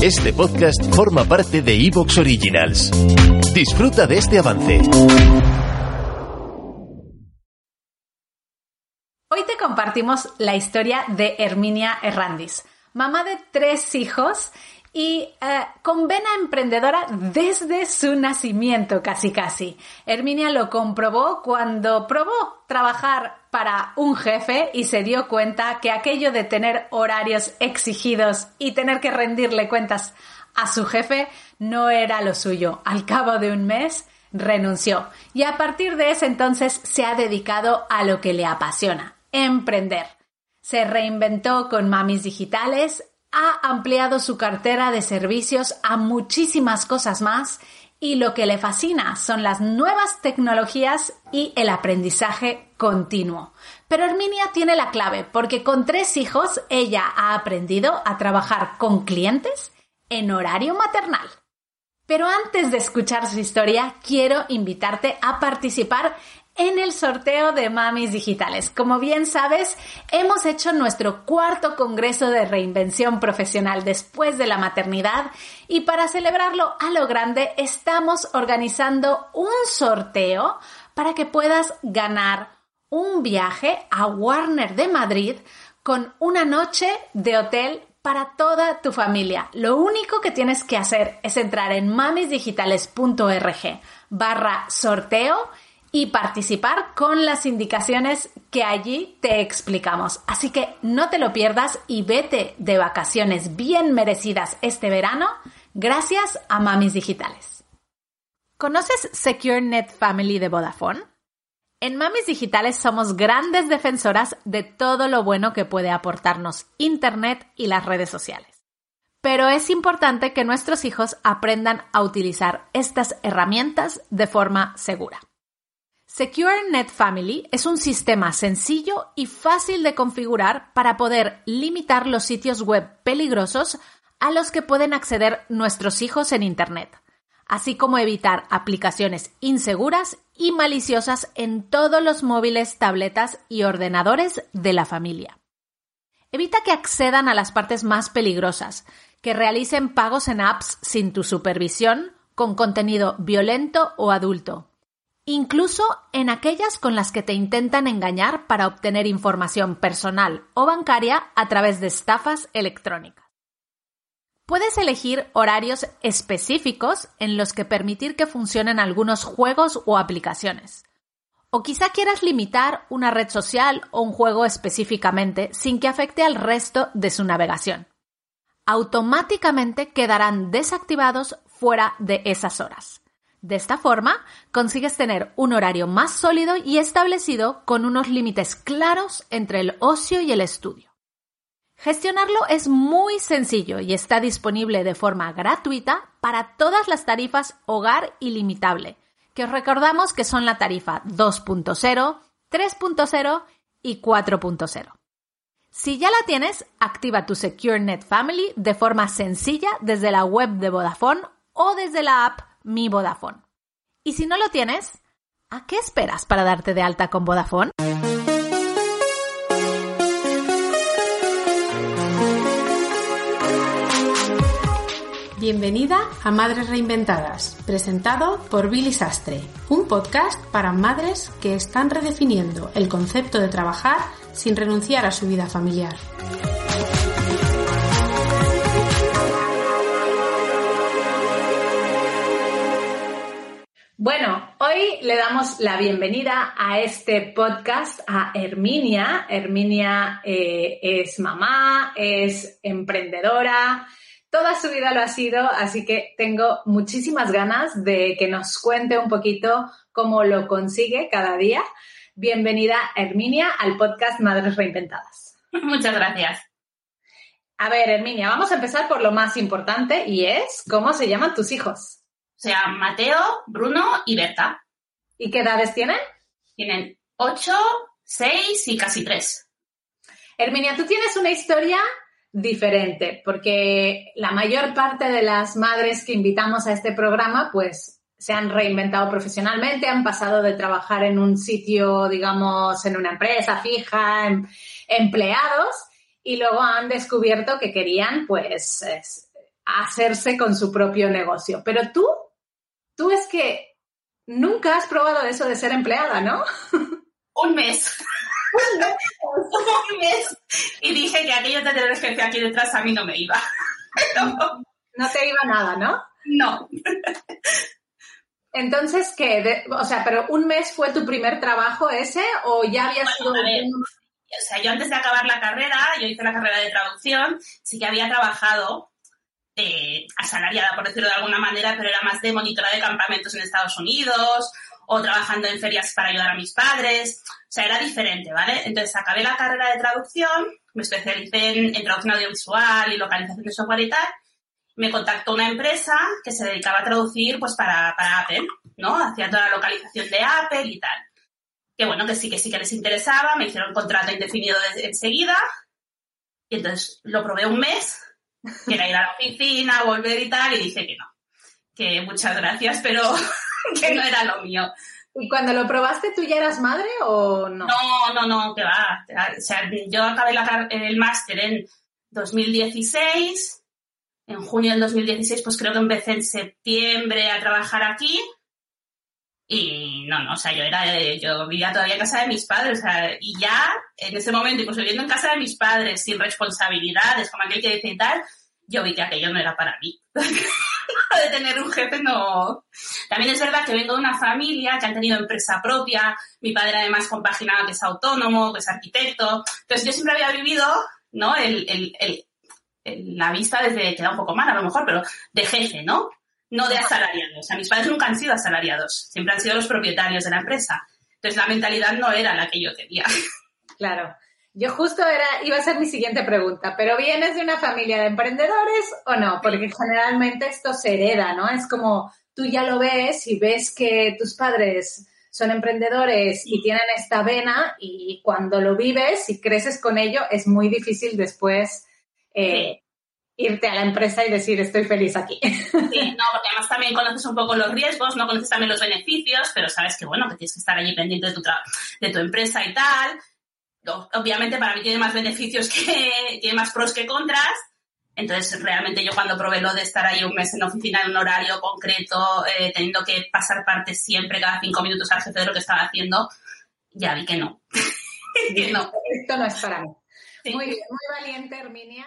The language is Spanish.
Este podcast forma parte de Evox Originals. Disfruta de este avance. Hoy te compartimos la historia de Herminia Herrandis, mamá de tres hijos y eh, con vena emprendedora desde su nacimiento casi casi. Herminia lo comprobó cuando probó trabajar para un jefe y se dio cuenta que aquello de tener horarios exigidos y tener que rendirle cuentas a su jefe no era lo suyo. Al cabo de un mes renunció y a partir de ese entonces se ha dedicado a lo que le apasiona, emprender. Se reinventó con mamis digitales, ha ampliado su cartera de servicios a muchísimas cosas más y lo que le fascina son las nuevas tecnologías y el aprendizaje continuo. Pero Herminia tiene la clave porque con tres hijos ella ha aprendido a trabajar con clientes en horario maternal. Pero antes de escuchar su historia, quiero invitarte a participar en el sorteo de Mamis Digitales. Como bien sabes, hemos hecho nuestro cuarto congreso de reinvención profesional después de la maternidad y para celebrarlo a lo grande estamos organizando un sorteo para que puedas ganar un viaje a Warner de Madrid con una noche de hotel para toda tu familia. Lo único que tienes que hacer es entrar en mamisdigitales.org barra sorteo y participar con las indicaciones que allí te explicamos. Así que no te lo pierdas y vete de vacaciones bien merecidas este verano gracias a Mamis Digitales. ¿Conoces Secure Net Family de Vodafone? En Mamis Digitales somos grandes defensoras de todo lo bueno que puede aportarnos Internet y las redes sociales. Pero es importante que nuestros hijos aprendan a utilizar estas herramientas de forma segura. Secure Net Family es un sistema sencillo y fácil de configurar para poder limitar los sitios web peligrosos a los que pueden acceder nuestros hijos en Internet, así como evitar aplicaciones inseguras y maliciosas en todos los móviles, tabletas y ordenadores de la familia. Evita que accedan a las partes más peligrosas, que realicen pagos en apps sin tu supervisión, con contenido violento o adulto, incluso en aquellas con las que te intentan engañar para obtener información personal o bancaria a través de estafas electrónicas. Puedes elegir horarios específicos en los que permitir que funcionen algunos juegos o aplicaciones. O quizá quieras limitar una red social o un juego específicamente sin que afecte al resto de su navegación. Automáticamente quedarán desactivados fuera de esas horas. De esta forma, consigues tener un horario más sólido y establecido con unos límites claros entre el ocio y el estudio. Gestionarlo es muy sencillo y está disponible de forma gratuita para todas las tarifas hogar ilimitable, que os recordamos que son la tarifa 2.0, 3.0 y 4.0. Si ya la tienes, activa tu Secure Net Family de forma sencilla desde la web de Vodafone o desde la app mi Vodafone. Y si no lo tienes, ¿a qué esperas para darte de alta con Vodafone? Bienvenida a Madres Reinventadas, presentado por Billy Sastre, un podcast para madres que están redefiniendo el concepto de trabajar sin renunciar a su vida familiar. Bueno, hoy le damos la bienvenida a este podcast a Herminia. Herminia eh, es mamá, es emprendedora, toda su vida lo ha sido, así que tengo muchísimas ganas de que nos cuente un poquito cómo lo consigue cada día. Bienvenida, Herminia, al podcast Madres Reinventadas. Muchas gracias. A ver, Herminia, vamos a empezar por lo más importante y es cómo se llaman tus hijos. O sea, Mateo, Bruno y Berta. ¿Y qué edades tienen? Tienen 8, 6 y casi 3. Herminia, tú tienes una historia diferente, porque la mayor parte de las madres que invitamos a este programa, pues se han reinventado profesionalmente, han pasado de trabajar en un sitio, digamos, en una empresa fija, empleados, y luego han descubierto que querían, pues, hacerse con su propio negocio. Pero tú, tú es que nunca has probado eso de ser empleada, ¿no? Un mes. Un mes. Y dije que aquello de tener jefe aquí detrás a mí no me iba. No te iba nada, ¿no? No. Entonces, ¿qué? o sea, pero un mes fue tu primer trabajo ese o ya había sido... o sea, yo antes de acabar la carrera, yo hice la carrera de traducción, sí que había trabajado eh, asalariada, por decirlo de alguna manera, pero era más de monitora de campamentos en Estados Unidos o trabajando en ferias para ayudar a mis padres. O sea, era diferente, ¿vale? Entonces acabé la carrera de traducción, me especialicé en, traducción audiovisual y localización de software y tal. Me contactó una empresa que se dedicaba a traducir pues para, para Apple, ¿no? Hacía toda la localización de Apple y tal. Que bueno, que sí, que sí que les interesaba, me hicieron contrato indefinido enseguida. Y entonces lo probé un mes que era ir a la oficina, volver y tal, y dije que no, que muchas gracias, pero que no era lo mío. ¿Y cuando lo probaste tú ya eras madre o no? No, no, no, que va. O sea, yo acabé el máster en 2016, en junio del 2016, pues creo que empecé en septiembre a trabajar aquí. Y no, no, o sea, yo era, yo vivía todavía en casa de mis padres, o sea, y ya en ese momento, incluso viviendo en casa de mis padres, sin responsabilidades, como aquel que dice y tal, yo vi que aquello no era para mí. de tener un jefe no. También es verdad que vengo de una familia que han tenido empresa propia, mi padre además compaginado que es autónomo, que es arquitecto. Entonces yo siempre había vivido, ¿no? El, el, el, la vista desde, queda un poco mal a lo mejor, pero de jefe, ¿no? No de asalariados. O sea, mis padres nunca han sido asalariados, siempre han sido los propietarios de la empresa. Entonces la mentalidad no era la que yo quería. Claro. Yo justo era, iba a ser mi siguiente pregunta, pero ¿vienes de una familia de emprendedores o no? Porque generalmente esto se hereda, ¿no? Es como tú ya lo ves y ves que tus padres son emprendedores y tienen esta vena y cuando lo vives y creces con ello es muy difícil después eh, irte a la empresa y decir estoy feliz aquí. Sí, no, porque además también conoces un poco los riesgos, no conoces también los beneficios, pero sabes que bueno, que tienes que estar allí pendiente de tu, de tu empresa y tal obviamente para mí tiene más beneficios que, tiene más pros que contras. Entonces, realmente yo cuando probé lo de estar ahí un mes en oficina en un horario concreto, eh, teniendo que pasar parte siempre cada cinco minutos al jefe de lo que estaba haciendo, ya vi que no. no. Esto no es para mí. Muy bien, muy valiente, Herminia.